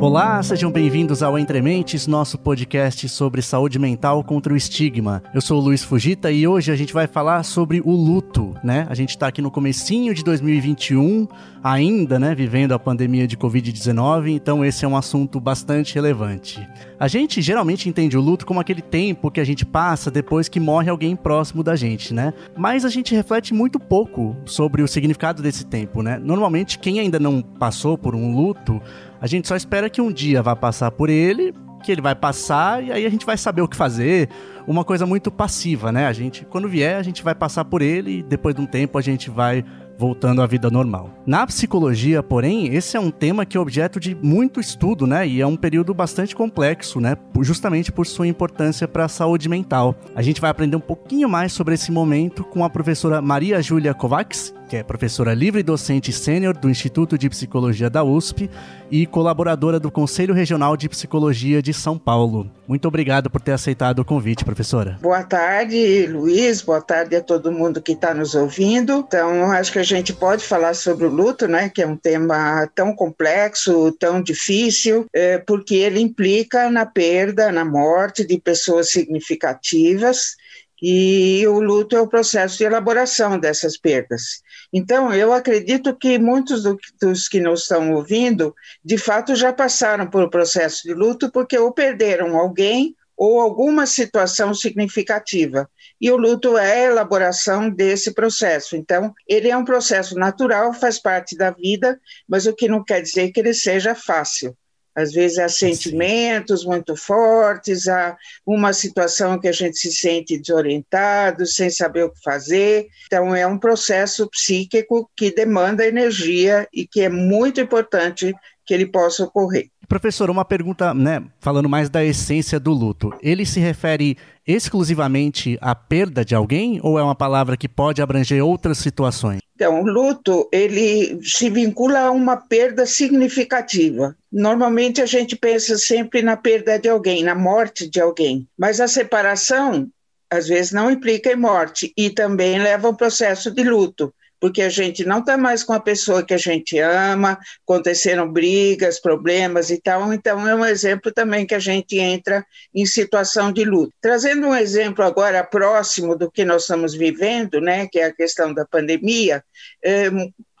Olá, sejam bem-vindos ao Entre Mentes, nosso podcast sobre saúde mental contra o estigma. Eu sou o Luiz Fugita e hoje a gente vai falar sobre o luto, né? A gente tá aqui no comecinho de 2021, ainda, né, vivendo a pandemia de Covid-19, então esse é um assunto bastante relevante. A gente geralmente entende o luto como aquele tempo que a gente passa depois que morre alguém próximo da gente, né? Mas a gente reflete muito pouco sobre o significado desse tempo, né? Normalmente quem ainda não passou por um luto a gente só espera que um dia vá passar por ele, que ele vai passar e aí a gente vai saber o que fazer. Uma coisa muito passiva, né? A gente, quando vier, a gente vai passar por ele e depois de um tempo a gente vai voltando à vida normal. Na psicologia, porém, esse é um tema que é objeto de muito estudo, né? E é um período bastante complexo, né? Justamente por sua importância para a saúde mental. A gente vai aprender um pouquinho mais sobre esse momento com a professora Maria Júlia Kovacs, que é professora livre docente sênior do Instituto de Psicologia da USP e colaboradora do Conselho Regional de Psicologia de São Paulo. Muito obrigado por ter aceitado o convite, professora. Boa tarde, Luiz. Boa tarde a todo mundo que está nos ouvindo. Então, acho que a gente pode falar sobre o luto, né, que é um tema tão complexo, tão difícil, é, porque ele implica na perda, na morte de pessoas significativas e o luto é o processo de elaboração dessas perdas. Então, eu acredito que muitos do, dos que nos estão ouvindo, de fato, já passaram por o processo de luto porque ou perderam alguém ou alguma situação significativa. E o luto é a elaboração desse processo. Então, ele é um processo natural, faz parte da vida, mas o que não quer dizer que ele seja fácil. Às vezes há sentimentos muito fortes, há uma situação que a gente se sente desorientado, sem saber o que fazer. Então, é um processo psíquico que demanda energia e que é muito importante que ele possa ocorrer. Professor, uma pergunta, né, falando mais da essência do luto. Ele se refere exclusivamente à perda de alguém ou é uma palavra que pode abranger outras situações? Então, o luto, ele se vincula a uma perda significativa. Normalmente a gente pensa sempre na perda de alguém, na morte de alguém, mas a separação às vezes não implica em morte e também leva a um processo de luto porque a gente não está mais com a pessoa que a gente ama, aconteceram brigas, problemas e tal, então é um exemplo também que a gente entra em situação de luto. Trazendo um exemplo agora próximo do que nós estamos vivendo, né, que é a questão da pandemia, é,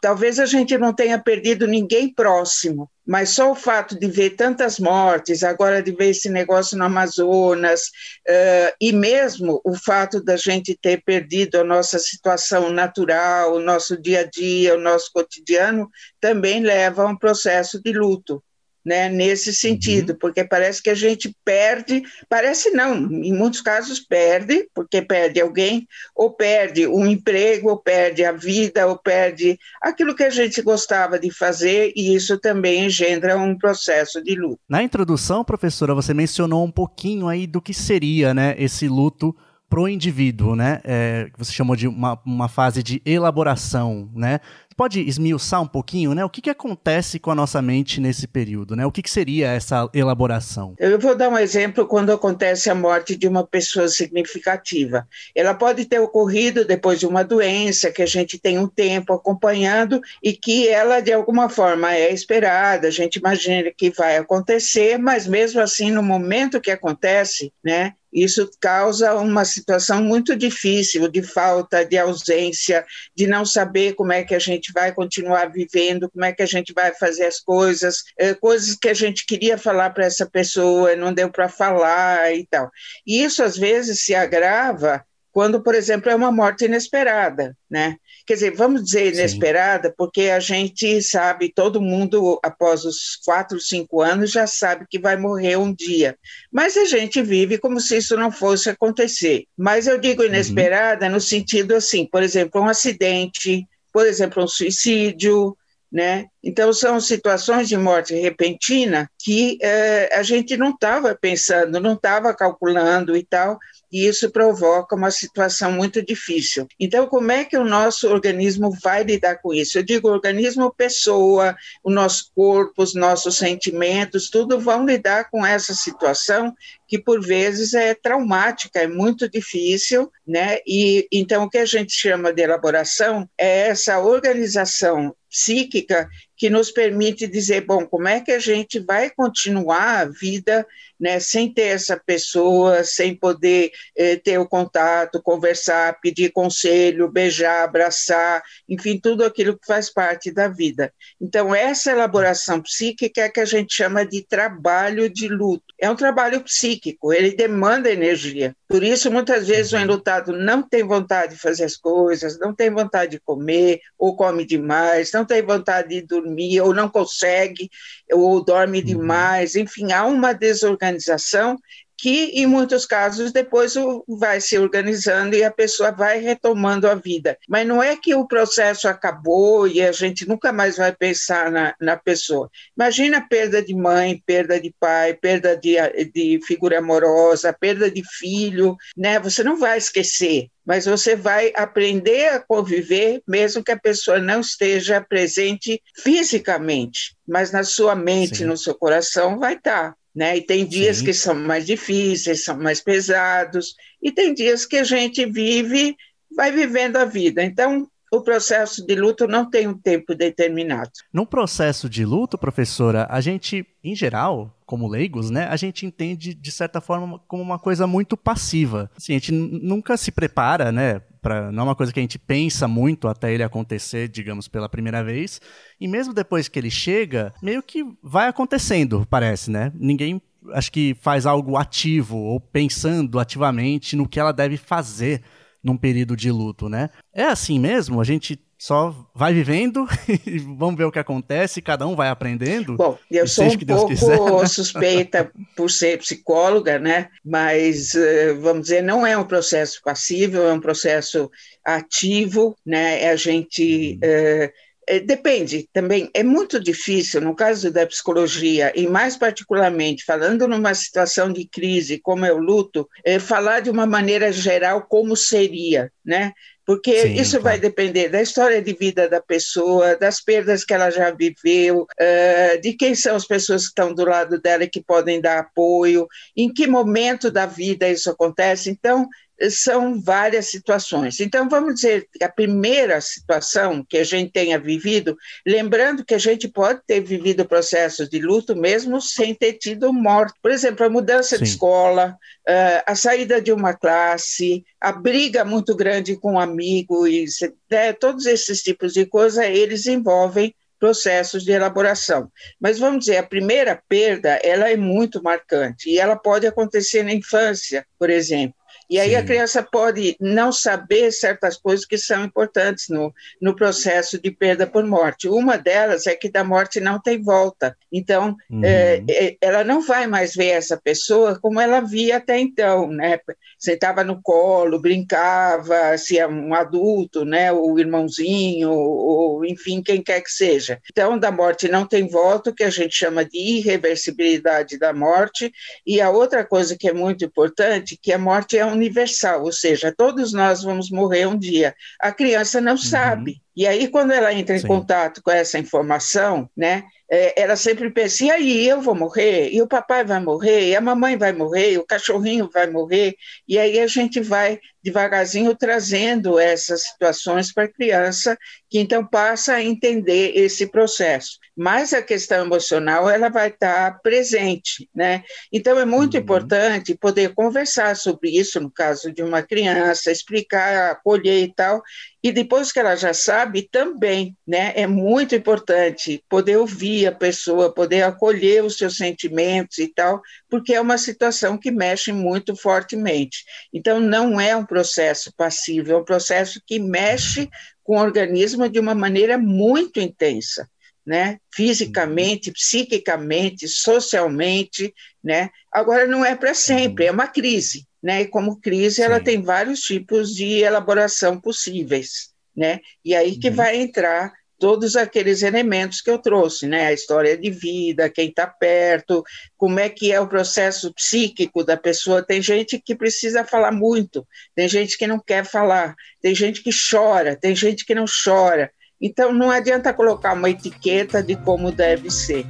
talvez a gente não tenha perdido ninguém próximo, mas só o fato de ver tantas mortes, agora de ver esse negócio no Amazonas, uh, e mesmo o fato da gente ter perdido a nossa situação natural, o nosso dia a dia, o nosso cotidiano, também leva a um processo de luto né, nesse sentido, uhum. porque parece que a gente perde, parece não, em muitos casos perde, porque perde alguém, ou perde um emprego, ou perde a vida, ou perde aquilo que a gente gostava de fazer, e isso também engendra um processo de luto. Na introdução, professora, você mencionou um pouquinho aí do que seria né, esse luto pro indivíduo, né? É, que você chamou de uma, uma fase de elaboração, né? Pode esmiuçar um pouquinho, né? O que, que acontece com a nossa mente nesse período, né? O que, que seria essa elaboração? Eu vou dar um exemplo quando acontece a morte de uma pessoa significativa. Ela pode ter ocorrido depois de uma doença que a gente tem um tempo acompanhando e que ela de alguma forma é esperada, a gente imagina que vai acontecer, mas mesmo assim no momento que acontece, né? Isso causa uma situação muito difícil de falta, de ausência, de não saber como é que a gente vai continuar vivendo, como é que a gente vai fazer as coisas, é, coisas que a gente queria falar para essa pessoa, não deu para falar e tal. E isso às vezes se agrava quando, por exemplo, é uma morte inesperada, né? Quer dizer, vamos dizer inesperada, Sim. porque a gente sabe, todo mundo, após os quatro, cinco anos, já sabe que vai morrer um dia. Mas a gente vive como se isso não fosse acontecer. Mas eu digo uhum. inesperada uhum. no sentido assim, por exemplo, um acidente, por exemplo, um suicídio, né? Então, são situações de morte repentina que eh, a gente não estava pensando, não estava calculando e tal, e isso provoca uma situação muito difícil. Então, como é que o nosso organismo vai lidar com isso? Eu digo organismo, pessoa, o nosso corpo, os nossos sentimentos, tudo vão lidar com essa situação que por vezes é traumática, é muito difícil, né? E então o que a gente chama de elaboração é essa organização psíquica que nos permite dizer, bom, como é que a gente vai continuar a vida né, sem ter essa pessoa, sem poder eh, ter o contato, conversar, pedir conselho, beijar, abraçar, enfim, tudo aquilo que faz parte da vida. Então, essa elaboração psíquica é que a gente chama de trabalho de luto. É um trabalho psíquico, ele demanda energia. Por isso, muitas vezes, o enlutado não tem vontade de fazer as coisas, não tem vontade de comer, ou come demais, não tem vontade de dormir, ou não consegue, ou dorme uhum. demais, enfim, há uma desorganização que, em muitos casos, depois vai se organizando e a pessoa vai retomando a vida. Mas não é que o processo acabou e a gente nunca mais vai pensar na, na pessoa. Imagina perda de mãe, perda de pai, perda de, de figura amorosa, perda de filho, né? Você não vai esquecer, mas você vai aprender a conviver, mesmo que a pessoa não esteja presente fisicamente, mas na sua mente, Sim. no seu coração, vai estar. Né? E tem dias Sim. que são mais difíceis, são mais pesados, e tem dias que a gente vive, vai vivendo a vida. Então, o processo de luto não tem um tempo determinado. No processo de luto, professora, a gente, em geral, como leigos, né, a gente entende de certa forma como uma coisa muito passiva. Assim, a gente nunca se prepara, né, pra, não é uma coisa que a gente pensa muito até ele acontecer, digamos, pela primeira vez. E mesmo depois que ele chega, meio que vai acontecendo, parece, né? Ninguém acho que faz algo ativo ou pensando ativamente no que ela deve fazer num período de luto, né? É assim mesmo? A gente só vai vivendo e vamos ver o que acontece, cada um vai aprendendo. Bom, eu sou um pouco quiser, né? suspeita por ser psicóloga, né? Mas eh, vamos dizer, não é um processo passivo, é um processo ativo, né? É a gente é, depende também, é muito difícil, no caso da psicologia, e mais particularmente falando numa situação de crise como é o luto, é, falar de uma maneira geral como seria, né? Porque Sim, isso vai depender da história de vida da pessoa, das perdas que ela já viveu, uh, de quem são as pessoas que estão do lado dela e que podem dar apoio, em que momento da vida isso acontece. Então, são várias situações. Então, vamos dizer que a primeira situação que a gente tenha vivido, lembrando que a gente pode ter vivido processos de luto mesmo sem ter tido morte. Por exemplo, a mudança Sim. de escola, uh, a saída de uma classe, a briga muito grande com um amigo, e, né, todos esses tipos de coisas, eles envolvem processos de elaboração. Mas vamos dizer, a primeira perda, ela é muito marcante e ela pode acontecer na infância, por exemplo. E aí Sim. a criança pode não saber certas coisas que são importantes no, no processo de perda por morte. Uma delas é que da morte não tem volta. Então, uhum. é, é ela não vai mais ver essa pessoa como ela via até então, né? Sentava no colo, brincava, se é um adulto, né? O irmãozinho, ou enfim, quem quer que seja. Então, da morte não tem volta, o que a gente chama de irreversibilidade da morte. E a outra coisa que é muito importante, que a morte é universal, ou seja, todos nós vamos morrer um dia. A criança não uhum. sabe. E aí, quando ela entra em Sim. contato com essa informação, né, é, ela sempre pensa, e aí eu vou morrer, e o papai vai morrer, e a mamãe vai morrer, e o cachorrinho vai morrer, e aí a gente vai devagarzinho trazendo essas situações para a criança, que então passa a entender esse processo. Mas a questão emocional, ela vai estar presente, né? Então é muito uhum. importante poder conversar sobre isso, no caso de uma criança, explicar, acolher e tal, e depois que ela já sabe, também, né, é muito importante poder ouvir a pessoa, poder acolher os seus sentimentos e tal, porque é uma situação que mexe muito fortemente. Então, não é um processo passivo, é um processo que mexe com o organismo de uma maneira muito intensa. Né? fisicamente, psiquicamente, socialmente, né? Agora não é para sempre, é uma crise, né? E como crise, Sim. ela tem vários tipos de elaboração possíveis, né? E aí que uhum. vai entrar todos aqueles elementos que eu trouxe, né? A história de vida, quem está perto, como é que é o processo psíquico da pessoa. Tem gente que precisa falar muito, tem gente que não quer falar, tem gente que chora, tem gente que não chora. Então não adianta colocar uma etiqueta de como deve ser.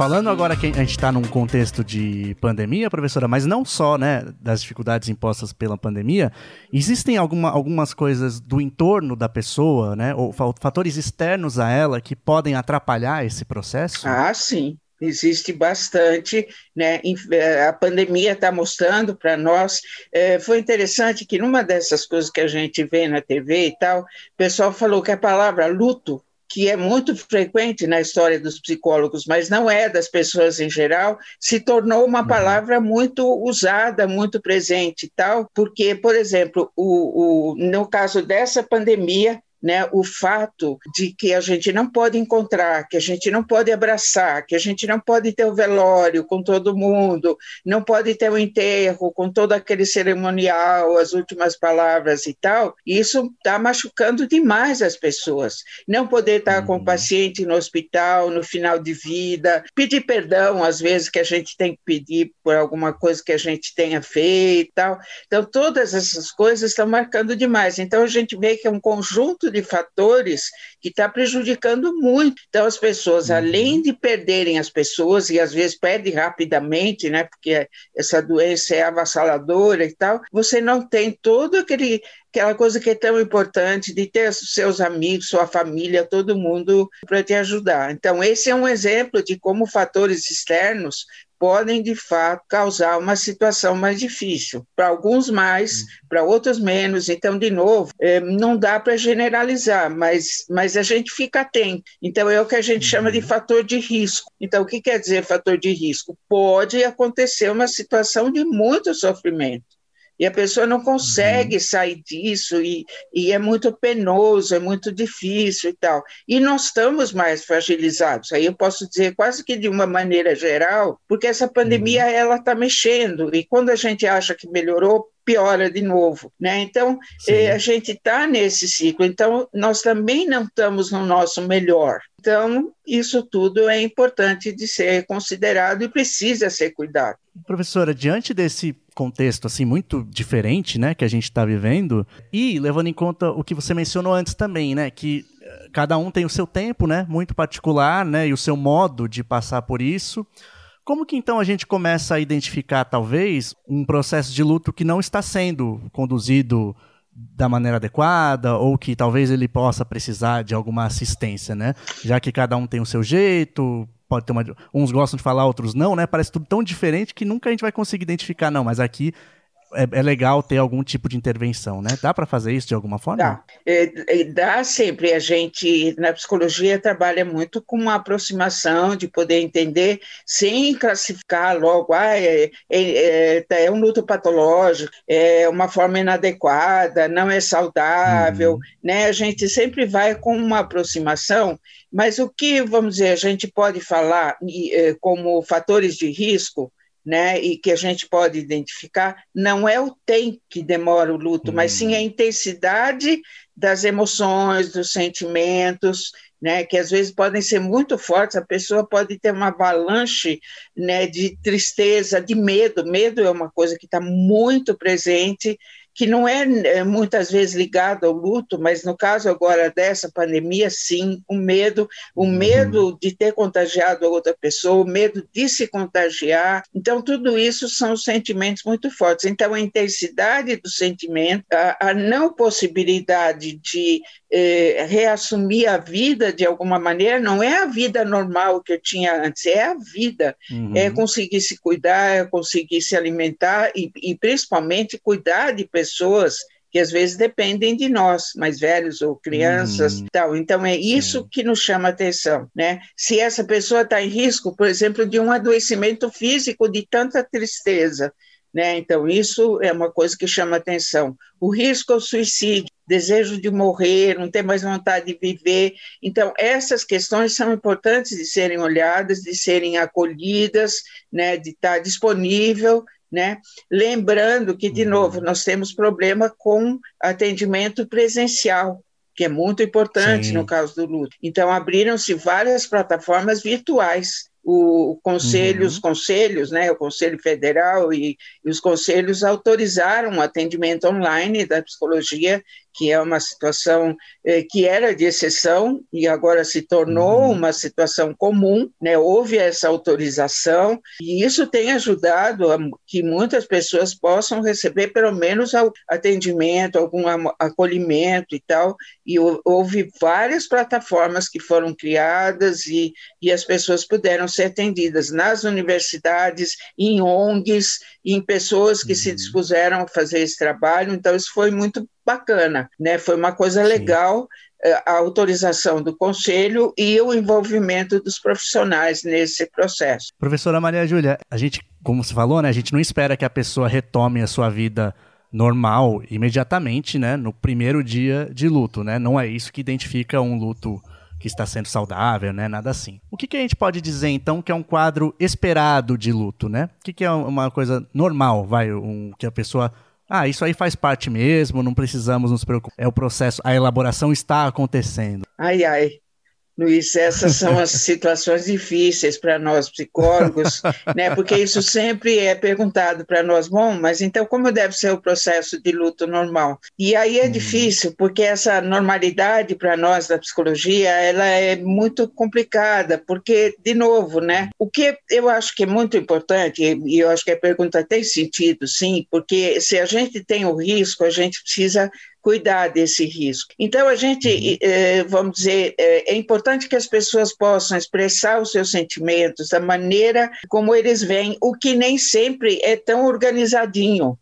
Falando agora que a gente está num contexto de pandemia, professora, mas não só, né, das dificuldades impostas pela pandemia, existem alguma, algumas coisas do entorno da pessoa, né, ou fatores externos a ela que podem atrapalhar esse processo? Ah, sim. Existe bastante, né? Eh, a pandemia está mostrando para nós. É, foi interessante que numa dessas coisas que a gente vê na TV e tal, o pessoal falou que a palavra luto que é muito frequente na história dos psicólogos, mas não é das pessoas em geral, se tornou uma uhum. palavra muito usada, muito presente e tal, porque, por exemplo, o, o, no caso dessa pandemia, né, o fato de que a gente não pode encontrar, que a gente não pode abraçar, que a gente não pode ter o velório com todo mundo, não pode ter o enterro com todo aquele cerimonial, as últimas palavras e tal, isso está machucando demais as pessoas. Não poder estar com o uhum. paciente no hospital, no final de vida, pedir perdão, às vezes, que a gente tem que pedir por alguma coisa que a gente tenha feito e tal. Então, todas essas coisas estão marcando demais. Então, a gente vê que é um conjunto de fatores que está prejudicando muito. Então, as pessoas, uhum. além de perderem as pessoas, e às vezes perdem rapidamente, né, porque essa doença é avassaladora e tal, você não tem todo aquele aquela coisa que é tão importante de ter seus amigos, sua família, todo mundo para te ajudar. Então, esse é um exemplo de como fatores externos podem, de fato, causar uma situação mais difícil. Para alguns mais, para outros menos. Então, de novo, é, não dá para generalizar, mas, mas a gente fica atento. Então, é o que a gente chama de uhum. fator de risco. Então, o que quer dizer fator de risco? Pode acontecer uma situação de muito sofrimento e a pessoa não consegue uhum. sair disso, e, e é muito penoso, é muito difícil e tal. E nós estamos mais fragilizados, aí eu posso dizer quase que de uma maneira geral, porque essa pandemia uhum. ela está mexendo, e quando a gente acha que melhorou, piora de novo, né? Então eh, a gente está nesse ciclo. Então nós também não estamos no nosso melhor. Então isso tudo é importante de ser considerado e precisa ser cuidado. Professora, diante desse contexto assim muito diferente, né, que a gente está vivendo, e levando em conta o que você mencionou antes também, né, que eh, cada um tem o seu tempo, né, muito particular, né, e o seu modo de passar por isso. Como que então a gente começa a identificar, talvez, um processo de luto que não está sendo conduzido da maneira adequada ou que talvez ele possa precisar de alguma assistência, né? Já que cada um tem o seu jeito, pode ter uma, uns gostam de falar, outros não, né? Parece tudo tão diferente que nunca a gente vai conseguir identificar, não. Mas aqui é, é, legal ter algum tipo de intervenção, né? Dá para fazer isso de alguma forma? Dá. É, é, dá sempre. A gente, na psicologia, trabalha muito com uma aproximação de poder entender sem classificar logo, ah, é, é, é, é um luto patológico, é uma forma inadequada, não é saudável, uhum. né? A gente sempre vai com uma aproximação, mas o que, vamos dizer, a gente pode falar eh, como fatores de risco, né, e que a gente pode identificar, não é o tempo que demora o luto, hum. mas sim a hum. intensidade das emoções, dos sentimentos, né, que às vezes podem ser muito fortes, a pessoa pode ter uma avalanche né, de tristeza, de medo. Medo é uma coisa que está muito presente que não é, é muitas vezes ligado ao luto, mas no caso agora dessa pandemia, sim, o medo, o uhum. medo de ter contagiado a outra pessoa, o medo de se contagiar. Então, tudo isso são sentimentos muito fortes. Então, a intensidade do sentimento, a, a não possibilidade de eh, reassumir a vida de alguma maneira, não é a vida normal que eu tinha antes, é a vida. Uhum. É conseguir se cuidar, é conseguir se alimentar e, e principalmente cuidar de pessoas que às vezes dependem de nós, mais velhos ou crianças, uhum. tal. Então é isso Sim. que nos chama atenção, né? Se essa pessoa está em risco, por exemplo, de um adoecimento físico de tanta tristeza, né? Então isso é uma coisa que chama atenção. O risco ao suicídio, desejo de morrer, não ter mais vontade de viver. Então, essas questões são importantes de serem olhadas, de serem acolhidas, né, de estar disponível, né? Lembrando que, de uhum. novo, nós temos problema com atendimento presencial, que é muito importante Sim. no caso do luto. Então, abriram-se várias plataformas virtuais o, conselho, uhum. os conselhos, né, o Conselho Federal e, e, os conselhos autorizaram o atendimento online da psicologia que é uma situação eh, que era de exceção e agora se tornou uhum. uma situação comum, né? houve essa autorização e isso tem ajudado a que muitas pessoas possam receber pelo menos atendimento, algum acolhimento e tal, e houve várias plataformas que foram criadas e, e as pessoas puderam ser atendidas nas universidades, em ONGs, em pessoas que uhum. se dispuseram a fazer esse trabalho, então isso foi muito bacana, né? Foi uma coisa Sim. legal eh, a autorização do conselho e o envolvimento dos profissionais nesse processo. Professora Maria Júlia, a gente, como você falou, né, a gente não espera que a pessoa retome a sua vida normal imediatamente, né, no primeiro dia de luto, né? Não é isso que identifica um luto que está sendo saudável, né? Nada assim. O que, que a gente pode dizer então que é um quadro esperado de luto, né? O que, que é uma coisa normal, vai, um, que a pessoa ah, isso aí faz parte mesmo, não precisamos nos preocupar. É o processo, a elaboração está acontecendo. Ai, ai. Luiz, essas são as situações difíceis para nós psicólogos, né? Porque isso sempre é perguntado para nós, bom, mas então como deve ser o processo de luto normal? E aí é hum. difícil, porque essa normalidade para nós da psicologia, ela é muito complicada, porque de novo, né? O que eu acho que é muito importante, e eu acho que a pergunta tem sentido, sim, porque se a gente tem o risco, a gente precisa cuidar desse risco. Então, a gente, uhum. eh, vamos dizer, eh, é importante que as pessoas possam expressar os seus sentimentos da maneira como eles vêm, o que nem sempre é tão organizadinho.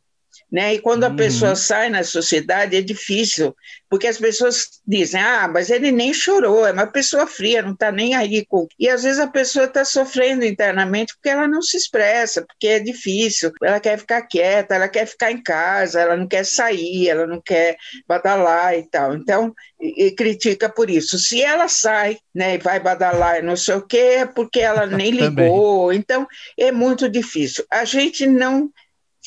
Né? E quando a uhum. pessoa sai na sociedade é difícil, porque as pessoas dizem: ah, mas ele nem chorou, é uma pessoa fria, não está nem aí com. E às vezes a pessoa está sofrendo internamente porque ela não se expressa, porque é difícil, ela quer ficar quieta, ela quer ficar em casa, ela não quer sair, ela não quer badalar e tal. Então, e, e critica por isso. Se ela sai né, e vai badalar e não sei o quê, é porque ela nem ligou. Então, é muito difícil. A gente não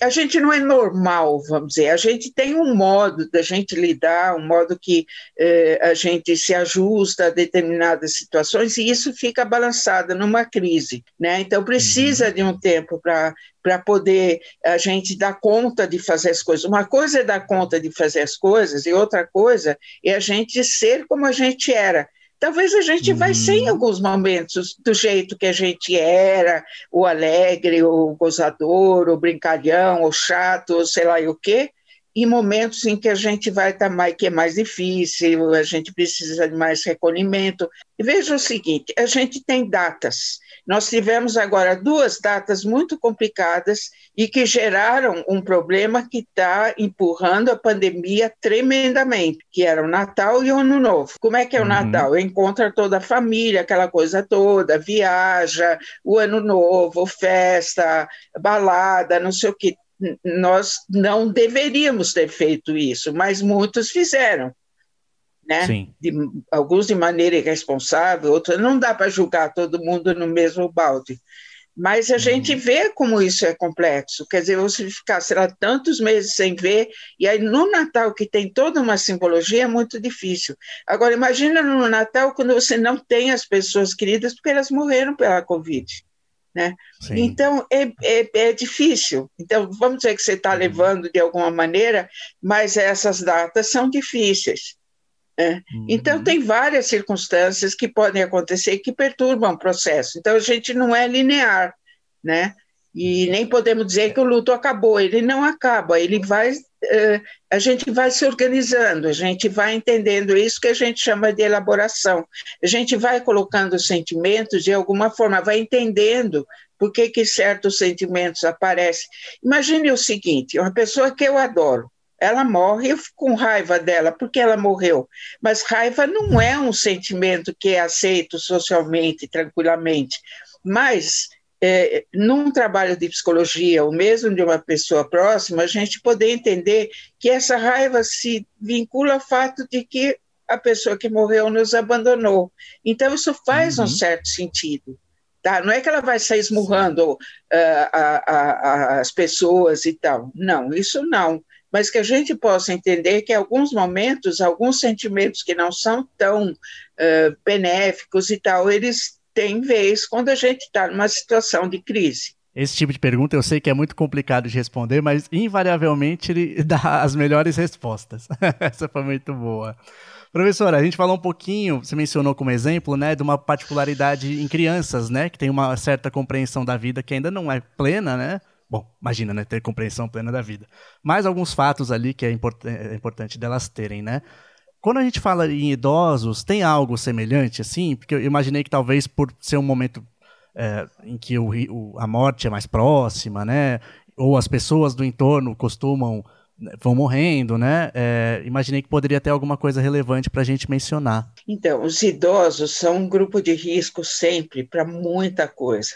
a gente não é normal, vamos dizer, a gente tem um modo da gente lidar, um modo que eh, a gente se ajusta a determinadas situações e isso fica balançado numa crise, né? Então precisa uhum. de um tempo para para poder a gente dar conta de fazer as coisas. Uma coisa é dar conta de fazer as coisas e outra coisa é a gente ser como a gente era. Talvez a gente uhum. vai ser em alguns momentos do jeito que a gente era, o alegre, o gozador, o brincalhão, o chato, ou sei lá o quê, em momentos em que a gente vai estar mais, que é mais difícil, a gente precisa de mais recolhimento. E veja o seguinte, a gente tem datas. Nós tivemos agora duas datas muito complicadas e que geraram um problema que está empurrando a pandemia tremendamente, que era o Natal e o Ano Novo. Como é que é o uhum. Natal? Encontra toda a família, aquela coisa toda, viaja, o Ano Novo, festa, balada, não sei o que. Nós não deveríamos ter feito isso, mas muitos fizeram né? Sim. De, alguns de maneira irresponsável, outros não dá para julgar todo mundo no mesmo balde. Mas a uhum. gente vê como isso é complexo. Quer dizer, você ficar, sei lá, tantos meses sem ver, e aí no Natal, que tem toda uma simbologia, é muito difícil. Agora, imagina no Natal quando você não tem as pessoas queridas porque elas morreram pela Covid. Né? Então, é, é, é, difícil. Então, vamos dizer que você está uhum. levando de alguma maneira, mas essas datas são difíceis. Né? Uhum. Então, tem várias circunstâncias que podem acontecer que perturbam o processo. Então, a gente não é linear, né? E nem podemos dizer que o luto acabou, ele não acaba, ele vai, uh, a gente vai se organizando, a gente vai entendendo isso que a gente chama de elaboração. A gente vai colocando os sentimentos de alguma forma, vai entendendo por que, que certos sentimentos aparecem. Imagine o seguinte: uma pessoa que eu adoro, ela morre, eu fico com raiva dela, porque ela morreu. Mas raiva não é um sentimento que é aceito socialmente, tranquilamente. Mas, é, num trabalho de psicologia, ou mesmo de uma pessoa próxima, a gente poder entender que essa raiva se vincula ao fato de que a pessoa que morreu nos abandonou. Então, isso faz uhum. um certo sentido. Tá? Não é que ela vai sair esmurrando uh, a, a, a, as pessoas e tal. Não, isso não mas que a gente possa entender que, alguns momentos, alguns sentimentos que não são tão uh, benéficos e tal, eles têm vez quando a gente está numa situação de crise. Esse tipo de pergunta eu sei que é muito complicado de responder, mas invariavelmente ele dá as melhores respostas. Essa foi muito boa. Professora, a gente falou um pouquinho, você mencionou como exemplo, né, de uma particularidade em crianças, né, que tem uma certa compreensão da vida que ainda não é plena, né? Bom, imagina, né, ter compreensão plena da vida. Mas alguns fatos ali que é, import é importante delas terem, né? Quando a gente fala em idosos, tem algo semelhante, assim? Porque eu imaginei que talvez por ser um momento é, em que o, o, a morte é mais próxima, né? Ou as pessoas do entorno costumam vão morrendo, né? É, imaginei que poderia ter alguma coisa relevante para a gente mencionar. Então, os idosos são um grupo de risco sempre para muita coisa.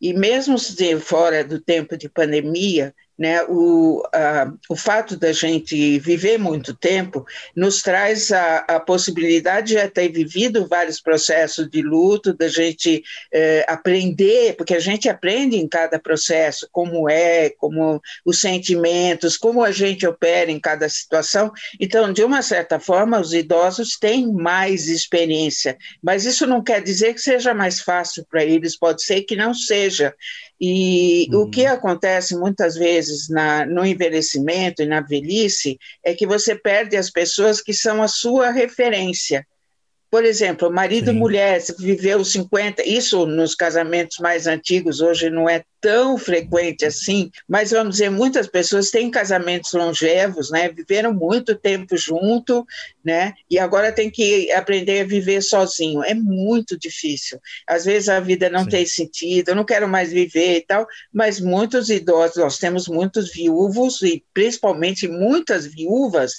E mesmo fora do tempo de pandemia, né, o, a, o fato da gente viver muito tempo nos traz a, a possibilidade de já ter vivido vários processos de luto, da gente é, aprender, porque a gente aprende em cada processo como é, como os sentimentos, como a gente opera em cada situação. Então, de uma certa forma, os idosos têm mais experiência, mas isso não quer dizer que seja mais fácil para eles, pode ser que não seja. E o que uhum. acontece muitas vezes na, no envelhecimento e na velhice é que você perde as pessoas que são a sua referência. Por exemplo, marido e mulher, viveu 50, isso nos casamentos mais antigos, hoje não é tão frequente assim, mas vamos dizer, muitas pessoas têm casamentos longevos, né? Viveram muito tempo junto, né? E agora tem que aprender a viver sozinho. É muito difícil. Às vezes a vida não Sim. tem sentido, eu não quero mais viver e tal, mas muitos idosos, nós temos muitos viúvos e principalmente muitas viúvas,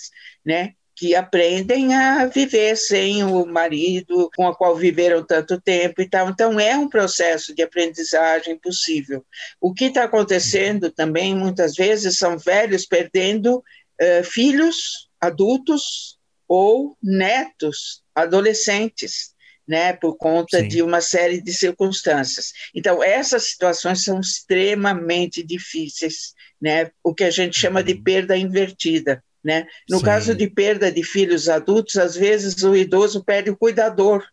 né? Que aprendem a viver sem o marido com o qual viveram tanto tempo e tal. Então, é um processo de aprendizagem possível. O que está acontecendo também, muitas vezes, são velhos perdendo uh, filhos adultos ou netos adolescentes. Né, por conta Sim. de uma série de circunstâncias. Então, essas situações são extremamente difíceis, né, o que a gente chama de uhum. perda invertida. Né? No Sim. caso de perda de filhos adultos, às vezes o idoso perde o cuidador.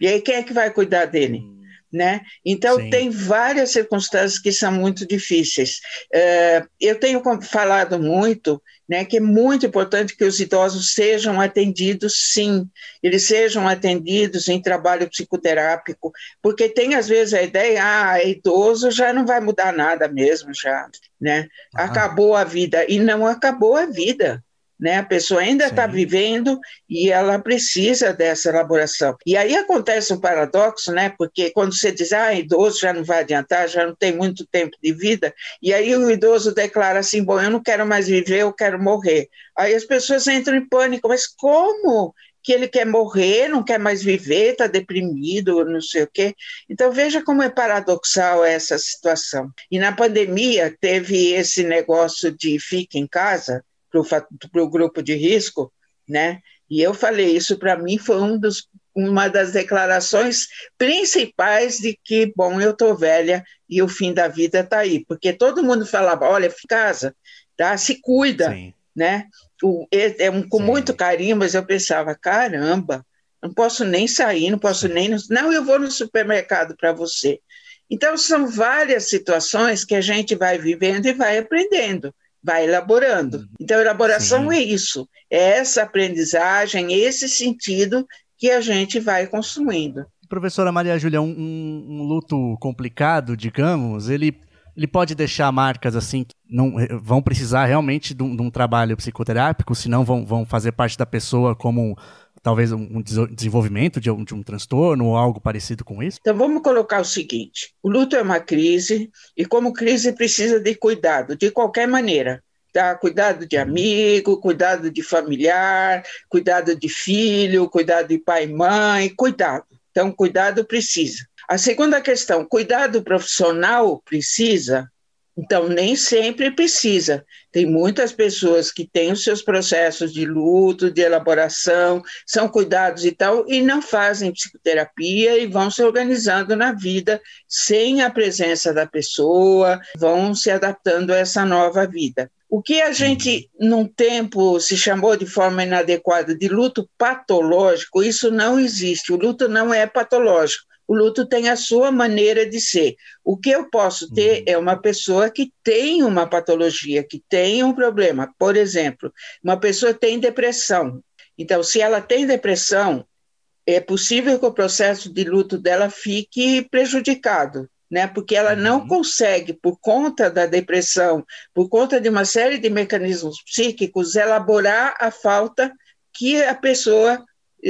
E aí quem é que vai cuidar dele? Hum. Né? Então, Sim. tem várias circunstâncias que são muito difíceis. Uh, eu tenho falado muito né, que é muito importante que os idosos sejam atendidos, sim, eles sejam atendidos em trabalho psicoterápico, porque tem às vezes a ideia, ah, é idoso já não vai mudar nada mesmo, já, né? Ah. Acabou a vida, e não acabou a vida né? A pessoa ainda está vivendo e ela precisa dessa elaboração. E aí acontece um paradoxo, né? Porque quando você diz, ah, idoso já não vai adiantar, já não tem muito tempo de vida, e aí o idoso declara assim, bom, eu não quero mais viver, eu quero morrer. Aí as pessoas entram em pânico, mas como? que ele quer morrer, não quer mais viver, está deprimido, não sei o quê. Então, veja como é paradoxal essa situação. E na pandemia, teve esse negócio de fique em casa, para o grupo de risco, né? E eu falei, isso para mim foi um dos, uma das declarações principais de que, bom, eu estou velha e o fim da vida está aí, porque todo mundo falava, olha, casa, tá? se cuida, Sim. né? O, é, é com Sim. muito carinho, mas eu pensava, caramba, não posso nem sair, não posso nem... Não, eu vou no supermercado para você. Então, são várias situações que a gente vai vivendo e vai aprendendo vai elaborando. Uhum. Então, elaboração Sim. é isso, é essa aprendizagem, esse sentido que a gente vai construindo. Professora Maria Júlia, um, um, luto complicado, digamos, ele, ele pode deixar marcas assim que não vão precisar realmente de um, de um trabalho psicoterápico, senão vão, vão fazer parte da pessoa como talvez um desenvolvimento de um, de um transtorno ou algo parecido com isso? Então vamos colocar o seguinte: o luto é uma crise e como crise precisa de cuidado de qualquer maneira. Tá? Cuidado de amigo, cuidado de familiar, cuidado de filho, cuidado de pai e mãe, cuidado. Então, cuidado precisa. A segunda questão, cuidado profissional precisa, então, nem sempre precisa. Tem muitas pessoas que têm os seus processos de luto, de elaboração, são cuidados e tal, e não fazem psicoterapia e vão se organizando na vida sem a presença da pessoa, vão se adaptando a essa nova vida. O que a gente, num tempo, se chamou de forma inadequada de luto patológico, isso não existe. O luto não é patológico. O luto tem a sua maneira de ser. O que eu posso ter uhum. é uma pessoa que tem uma patologia, que tem um problema. Por exemplo, uma pessoa tem depressão. Então, se ela tem depressão, é possível que o processo de luto dela fique prejudicado né? Porque ela não uhum. consegue, por conta da depressão, por conta de uma série de mecanismos psíquicos, elaborar a falta que a pessoa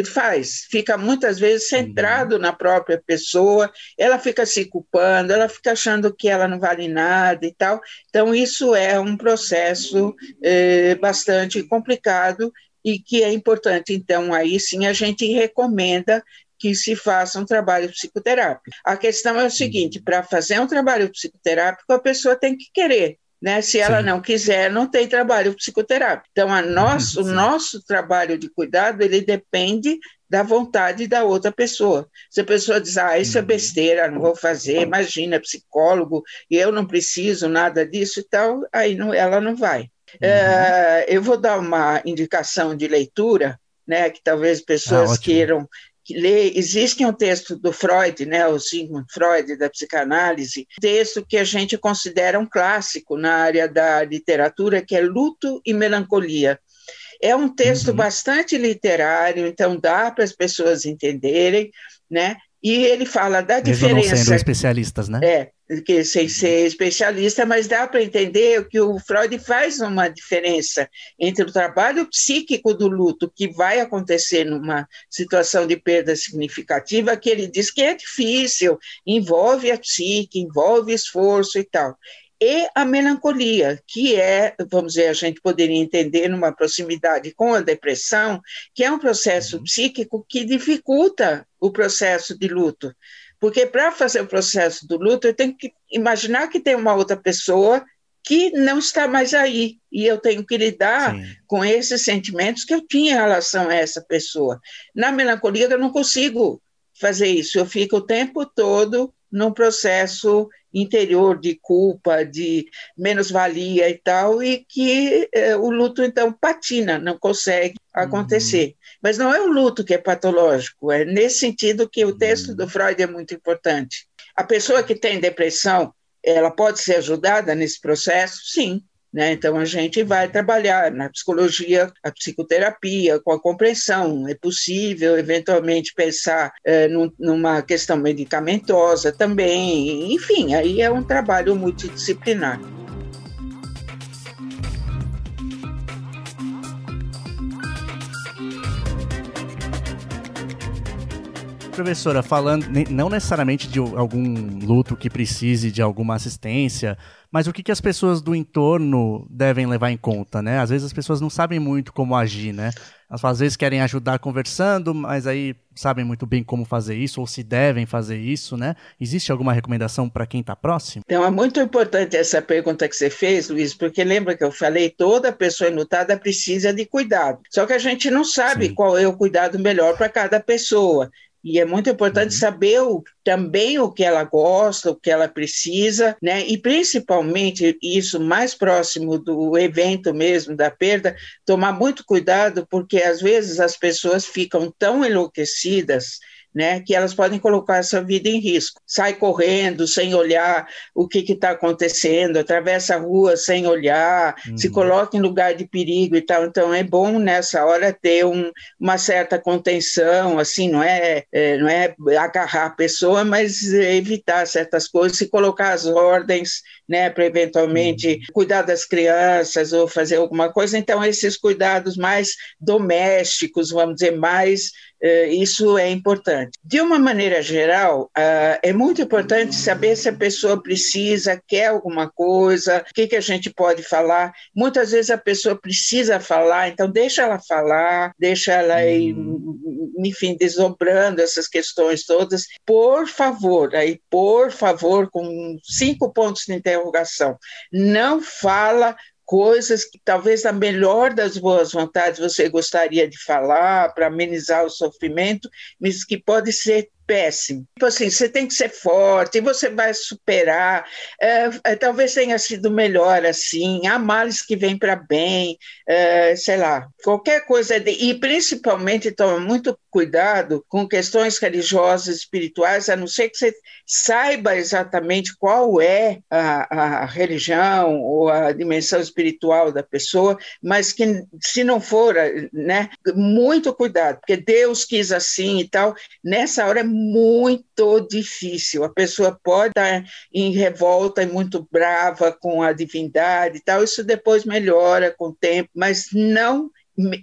faz, fica muitas vezes centrado uhum. na própria pessoa, ela fica se culpando, ela fica achando que ela não vale nada e tal. Então, isso é um processo eh, bastante complicado e que é importante. Então, aí sim a gente recomenda que se faça um trabalho psicoterápico. A questão é o seguinte: para fazer um trabalho psicoterápico, a pessoa tem que querer. Né? Se ela Sim. não quiser, não tem trabalho psicoterápico. Então, a nosso, o nosso trabalho de cuidado ele depende da vontade da outra pessoa. Se a pessoa diz, ah, isso é uhum. besteira, não vou fazer, imagina, é psicólogo, e eu não preciso nada disso e tal, aí não, ela não vai. Uhum. Uh, eu vou dar uma indicação de leitura, né, que talvez pessoas ah, queiram ler, existe um texto do Freud, né, o Sigmund Freud, da psicanálise, texto que a gente considera um clássico na área da literatura, que é Luto e Melancolia. É um texto uhum. bastante literário, então dá para as pessoas entenderem, né? E ele fala da Mesmo diferença. Não sendo especialistas, né? É, que sem ser especialista, mas dá para entender que o Freud faz uma diferença entre o trabalho psíquico do luto que vai acontecer numa situação de perda significativa, que ele diz que é difícil, envolve a psique, envolve esforço e tal, e a melancolia, que é, vamos dizer, a gente poderia entender numa proximidade com a depressão, que é um processo uhum. psíquico que dificulta o processo de luto. Porque para fazer o processo do luto, eu tenho que imaginar que tem uma outra pessoa que não está mais aí. E eu tenho que lidar Sim. com esses sentimentos que eu tinha em relação a essa pessoa. Na melancolia, eu não consigo fazer isso. Eu fico o tempo todo num processo interior de culpa, de menos-valia e tal, e que eh, o luto, então, patina, não consegue acontecer. Uhum. Mas não é o luto que é patológico, é nesse sentido que o texto uhum. do Freud é muito importante. A pessoa que tem depressão, ela pode ser ajudada nesse processo? Sim, né? Então, a gente vai trabalhar na psicologia, a psicoterapia, com a compreensão. É possível, eventualmente, pensar é, num, numa questão medicamentosa também. Enfim, aí é um trabalho multidisciplinar. Professora, falando não necessariamente de algum luto que precise de alguma assistência, mas o que, que as pessoas do entorno devem levar em conta, né? Às vezes as pessoas não sabem muito como agir, né? Elas às vezes querem ajudar conversando, mas aí sabem muito bem como fazer isso ou se devem fazer isso, né? Existe alguma recomendação para quem está próximo? Então é muito importante essa pergunta que você fez, Luiz, porque lembra que eu falei toda pessoa enlutada precisa de cuidado. Só que a gente não sabe Sim. qual é o cuidado melhor para cada pessoa. E é muito importante uhum. saber o, também o que ela gosta, o que ela precisa, né? E principalmente isso mais próximo do evento mesmo, da perda, tomar muito cuidado, porque às vezes as pessoas ficam tão enlouquecidas né, que elas podem colocar essa vida em risco. Sai correndo sem olhar o que está acontecendo, atravessa a rua sem olhar, uhum. se coloca em lugar de perigo e tal. Então é bom nessa hora ter um, uma certa contenção, assim, não é, é, não é agarrar a pessoa, mas evitar certas coisas e colocar as ordens, né, para eventualmente uhum. cuidar das crianças ou fazer alguma coisa. Então esses cuidados mais domésticos, vamos dizer, mais isso é importante. De uma maneira geral, ah, é muito importante saber se a pessoa precisa, quer alguma coisa, o que, que a gente pode falar. Muitas vezes a pessoa precisa falar, então deixa ela falar, deixa ela ir, hum. enfim, desdobrando essas questões todas. Por favor, aí, por favor, com cinco pontos de interrogação, não fala coisas que talvez a melhor das boas vontades você gostaria de falar para amenizar o sofrimento, mas que pode ser péssimo. Tipo assim, você tem que ser forte, você vai superar. É, é, talvez tenha sido melhor assim. Há males que vêm para bem, é, sei lá, qualquer coisa. De, e principalmente toma muito cuidado com questões religiosas, espirituais, a não ser que você saiba exatamente qual é a, a religião ou a dimensão espiritual da pessoa, mas que se não for, né, muito cuidado, porque Deus quis assim e tal. Nessa hora é muito difícil. A pessoa pode estar em revolta e muito brava com a divindade e tal. Isso depois melhora com o tempo, mas não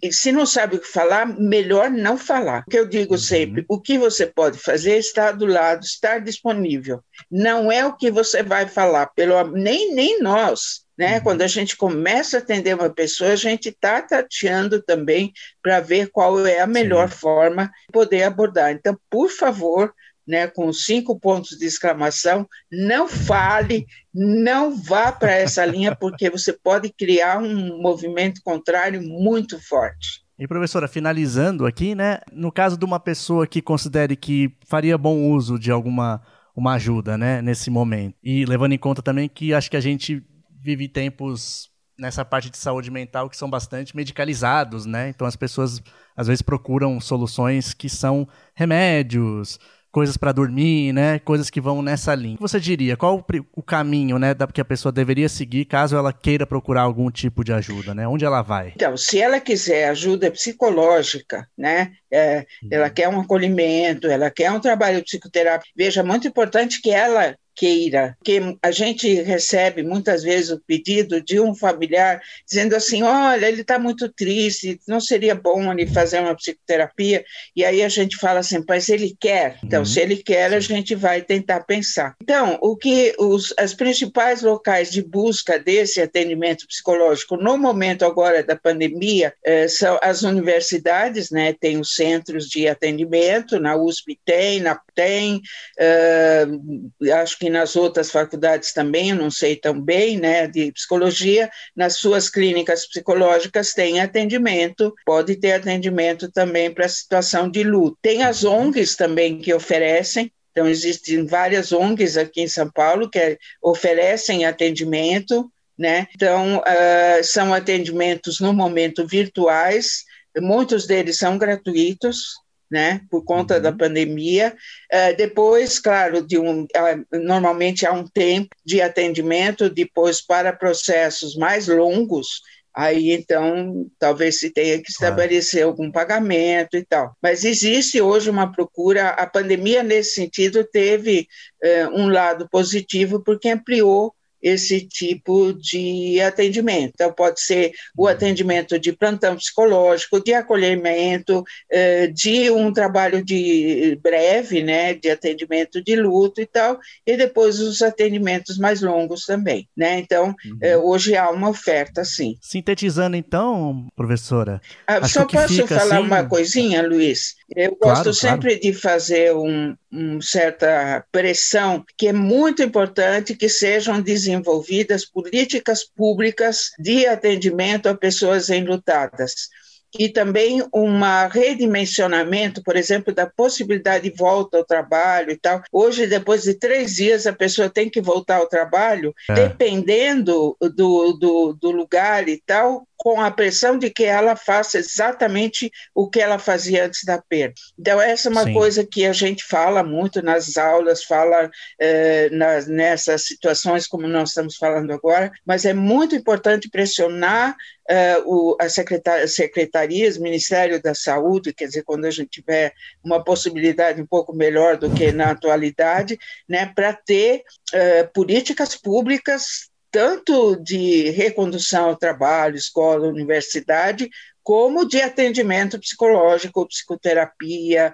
se não sabe o que falar, melhor não falar. O que eu digo uhum. sempre, o que você pode fazer é estar do lado, estar disponível. Não é o que você vai falar, pelo nem nem nós, né? Uhum. Quando a gente começa a atender uma pessoa, a gente está tateando também para ver qual é a melhor Sim. forma de poder abordar. Então, por favor, né, com cinco pontos de exclamação, não fale, não vá para essa linha, porque você pode criar um movimento contrário muito forte. E professora, finalizando aqui, né, no caso de uma pessoa que considere que faria bom uso de alguma uma ajuda, né, nesse momento, e levando em conta também que acho que a gente vive tempos nessa parte de saúde mental que são bastante medicalizados, né? Então as pessoas às vezes procuram soluções que são remédios, coisas para dormir, né? Coisas que vão nessa linha. Você diria? Qual o caminho, né, que a pessoa deveria seguir caso ela queira procurar algum tipo de ajuda, né? Onde ela vai? Então, se ela quiser ajuda psicológica, né? É, uhum. Ela quer um acolhimento, ela quer um trabalho psicoterápico. Veja, muito importante que ela queira, que a gente recebe muitas vezes o pedido de um familiar dizendo assim, olha, ele está muito triste, não seria bom ele fazer uma psicoterapia, e aí a gente fala assim, mas ele quer, então uhum. se ele quer a gente vai tentar pensar. Então, o que os as principais locais de busca desse atendimento psicológico no momento agora da pandemia eh, são as universidades, né, tem os centros de atendimento, na USP tem, na tem, uh, acho que nas outras faculdades também, não sei tão bem, né, de psicologia, nas suas clínicas psicológicas tem atendimento, pode ter atendimento também para a situação de luto. Tem as ONGs também que oferecem, então existem várias ONGs aqui em São Paulo que oferecem atendimento, né? Então uh, são atendimentos no momento virtuais, muitos deles são gratuitos, né, por conta uhum. da pandemia. Uh, depois, claro, de um, uh, normalmente há um tempo de atendimento, depois para processos mais longos, aí então talvez se tenha que estabelecer claro. algum pagamento e tal. Mas existe hoje uma procura, a pandemia nesse sentido teve uh, um lado positivo porque ampliou esse tipo de atendimento. Então, pode ser o uhum. atendimento de plantão psicológico, de acolhimento, eh, de um trabalho de breve, né, de atendimento de luto e tal, e depois os atendimentos mais longos também, né? Então, uhum. Eh, hoje há uma oferta, sim. Sintetizando, então, professora. Ah, só posso falar assim... uma coisinha, Luiz? Eu claro, gosto sempre claro. de fazer um, um certa pressão, que é muito importante que sejam desenvolvidas desenvolvidas políticas públicas de atendimento a pessoas enlutadas e também um redimensionamento, por exemplo, da possibilidade de volta ao trabalho e tal. Hoje, depois de três dias, a pessoa tem que voltar ao trabalho, é. dependendo do, do, do lugar e tal, com a pressão de que ela faça exatamente o que ela fazia antes da perda. Então, essa é uma Sim. coisa que a gente fala muito nas aulas, fala eh, nas, nessas situações como nós estamos falando agora, mas é muito importante pressionar eh, o, a secretar, secretarias, Ministério da Saúde, quer dizer, quando a gente tiver uma possibilidade um pouco melhor do que na atualidade, né, para ter eh, políticas públicas tanto de recondução ao trabalho, escola, universidade, como de atendimento psicológico, psicoterapia,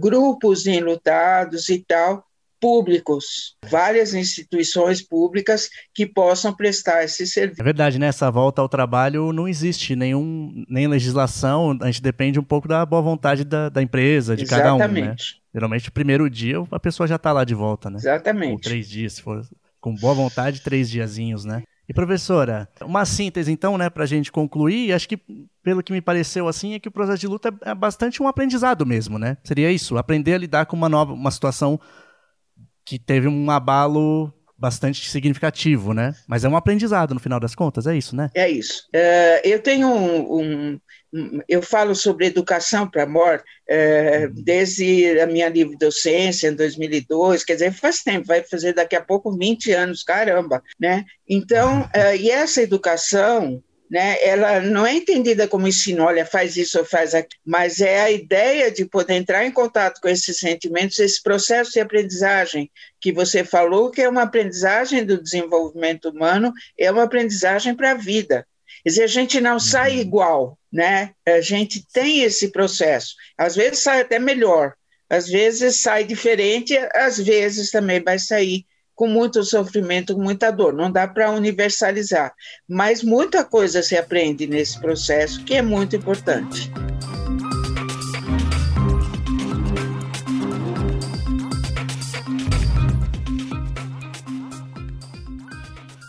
grupos enlutados e tal, públicos, várias instituições públicas que possam prestar esse serviço. É verdade, nessa né? volta ao trabalho não existe nenhum, nem legislação, a gente depende um pouco da boa vontade da, da empresa, de Exatamente. cada um, né? Geralmente, o primeiro dia, a pessoa já está lá de volta, né? Exatamente. Ou três dias, se for com boa vontade, três diazinhos, né? E professora, uma síntese então, né, para a gente concluir, acho que pelo que me pareceu assim é que o processo de luta é bastante um aprendizado mesmo, né? Seria isso, aprender a lidar com uma nova, uma situação que teve um abalo bastante significativo, né? Mas é um aprendizado no final das contas, é isso, né? É isso. Uh, eu tenho um, um, eu falo sobre educação para a morte uh, desde a minha livre docência em 2002, quer dizer, faz tempo, vai fazer daqui a pouco 20 anos, caramba, né? Então, uh, e essa educação né? Ela não é entendida como ensino, olha, faz isso ou faz aquilo, mas é a ideia de poder entrar em contato com esses sentimentos, esse processo de aprendizagem que você falou, que é uma aprendizagem do desenvolvimento humano, é uma aprendizagem para a vida. Quer dizer, a gente não sai uhum. igual, né? A gente tem esse processo. Às vezes sai até melhor, às vezes sai diferente, às vezes também vai sair com muito sofrimento, com muita dor. Não dá para universalizar, mas muita coisa se aprende nesse processo que é muito importante.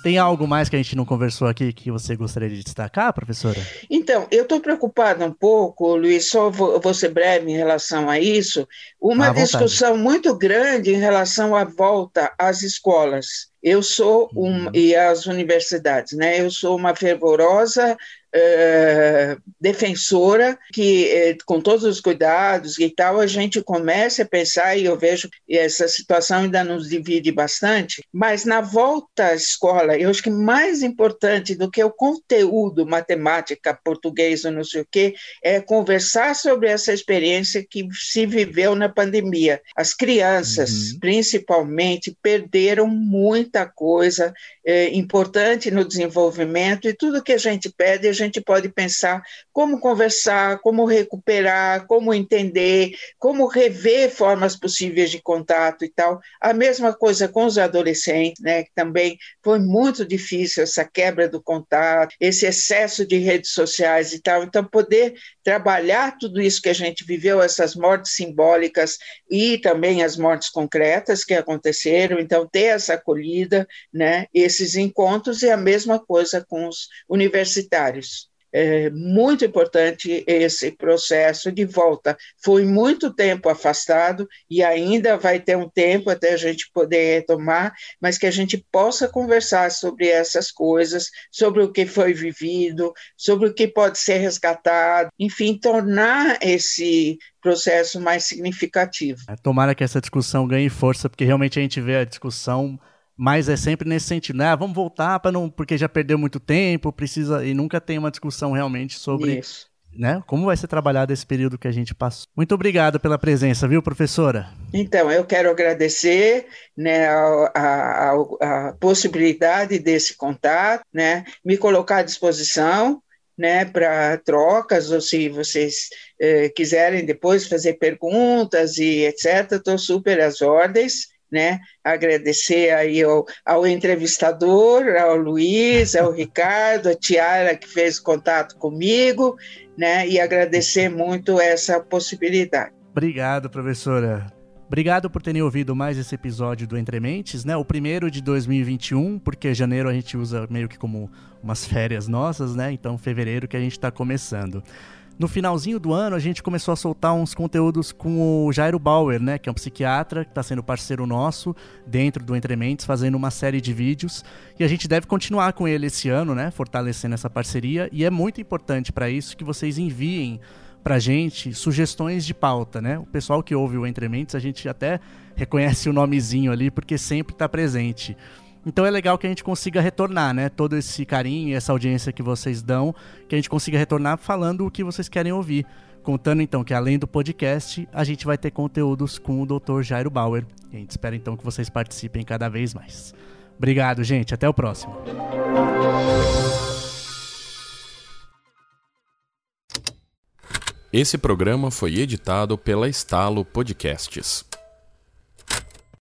Tem algo mais que a gente não conversou aqui que você gostaria de destacar, professora? Então, eu estou preocupada um pouco, Luiz, só vou, vou, ser breve em relação a isso. Uma ah, discussão muito grande em relação à volta às escolas. Eu sou um, uhum. e às universidades, né? Eu sou uma fervorosa eh, defensora que, eh, com todos os cuidados e tal, a gente começa a pensar, e eu vejo que essa situação ainda nos divide bastante, mas na volta à escola, eu acho que mais importante do que o conteúdo, matemática, português ou não sei o quê, é conversar sobre essa experiência que se viveu na pandemia. As crianças, uhum. principalmente, perderam muita coisa é, importante no desenvolvimento e tudo que a gente pede, a gente pode pensar como conversar, como recuperar, como entender, como rever formas possíveis de contato e tal. A mesma coisa com os adolescentes, né, que também foi muito difícil essa quebra do contato, esse excesso de redes sociais e tal. Então, poder trabalhar tudo isso que a gente viveu, essas mortes simbólicas e também as mortes concretas que aconteceram, então ter essa acolhida, né, esse esses encontros e a mesma coisa com os universitários. É muito importante esse processo de volta. Foi muito tempo afastado e ainda vai ter um tempo até a gente poder retomar, mas que a gente possa conversar sobre essas coisas, sobre o que foi vivido, sobre o que pode ser resgatado, enfim, tornar esse processo mais significativo. É, tomara que essa discussão ganhe força, porque realmente a gente vê a discussão mas é sempre nesse sentido, né? Ah, vamos voltar para não, porque já perdeu muito tempo, precisa e nunca tem uma discussão realmente sobre, Isso. né? Como vai ser trabalhado esse período que a gente passou. Muito obrigado pela presença, viu, professora? Então, eu quero agradecer, né, a, a, a possibilidade desse contato, né? Me colocar à disposição. Né, para trocas, ou se vocês eh, quiserem depois fazer perguntas e etc., estou super às ordens né? Agradecer aí ao, ao, entrevistador, ao Luiz, ao Ricardo, a Tiara que fez contato comigo, né? E agradecer muito essa possibilidade. Obrigado, professora. Obrigado por terem ouvido mais esse episódio do Entre Mentes, né? O primeiro de 2021, porque janeiro a gente usa meio que como umas férias nossas, né? Então fevereiro que a gente está começando. No finalzinho do ano, a gente começou a soltar uns conteúdos com o Jairo Bauer, né? Que é um psiquiatra que está sendo parceiro nosso dentro do Entre Mentes, fazendo uma série de vídeos. E a gente deve continuar com ele esse ano, né? Fortalecendo essa parceria. E é muito importante para isso que vocês enviem pra gente sugestões de pauta, né? O pessoal que ouve o Entre Mentes, a gente até reconhece o nomezinho ali, porque sempre está presente. Então é legal que a gente consiga retornar, né? Todo esse carinho essa audiência que vocês dão, que a gente consiga retornar falando o que vocês querem ouvir. Contando então que além do podcast, a gente vai ter conteúdos com o Dr. Jairo Bauer. E a gente espera então que vocês participem cada vez mais. Obrigado, gente. Até o próximo. Esse programa foi editado pela Estalo Podcasts.